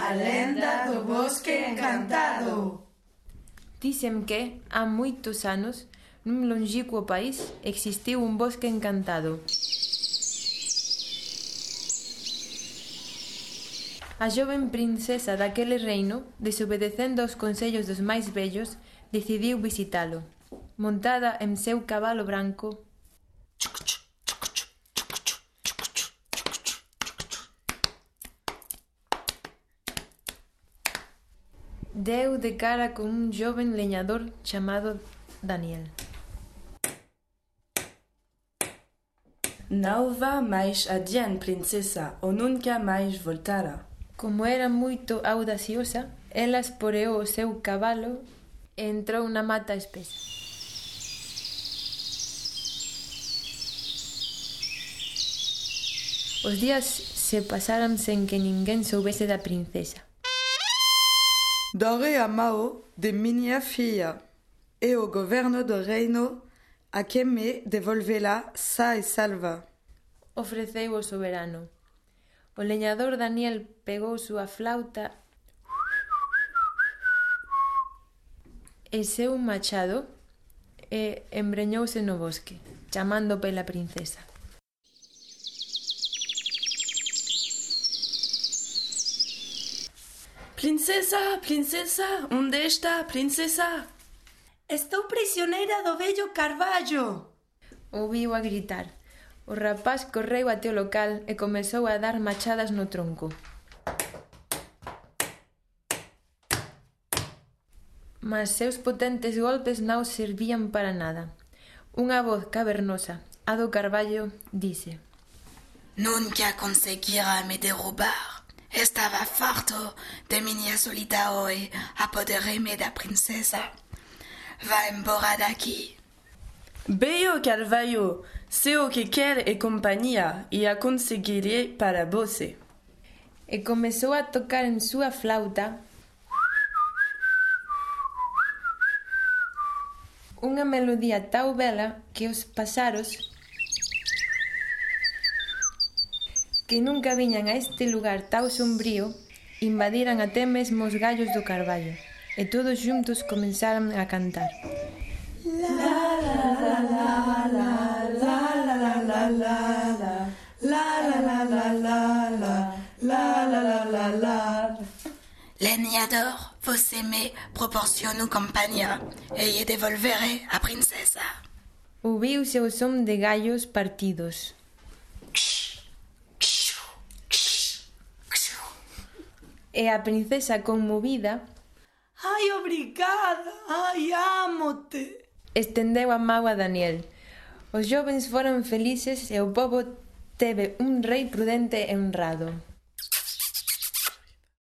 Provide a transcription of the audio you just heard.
A lenda do bosque encantado. Dicen que, há moitos anos, nun longicuo país, existiu un bosque encantado. A joven princesa daquele reino, desobedecendo aos consellos dos máis vellos, decidiu visitalo. Montada en seu cabalo branco, deu de cara con un joven leñador chamado Daniel. Não vá mais adiante, princesa, ou nunca mais voltara. Como era moito audaciosa, ela esporeou o seu cabalo e entrou na mata espesa. Os días se pasaran sen que ninguén soubese da princesa. Darei a Mao de minha filha e o governo do reino a que me devolvela sa e salva. Ofreceu o soberano. O leñador Daniel pegou súa flauta e seu machado e embreñouse no bosque, chamando pela princesa. Princesa, princesa, onde está a princesa? Estou prisioneira do vello Carballo. Ouviu a gritar. O rapaz correu até o local e comezou a dar machadas no tronco. Mas seus potentes golpes non servían para nada. Unha voz cavernosa, a do Carballo, dice Non conseguirá me derrubar. Estaba farto de miña solita hoy apoderarme da princesa. Va embora daqui. Beio Carvalho, sei o que quer e companhia e a conseguirei para você. E começou a tocar em sua flauta unha melodía tão bela que os pasaros que nunca viñan a este lugar tau sombrío, invadiran até mesmo os gallos do carballo, e todos xuntos comenzaran a cantar. La la la la la la la la la la la la la la la la la la la Legnador, vos aimez, proporcione o e lle devolveré a princesa. Ouviuse o som de gallos partidos. e a princesa conmovida. Ai, obrigada, ai, amote Estendeu a mão a Daniel. Os jovens foron felices e o povo teve un rei prudente e honrado.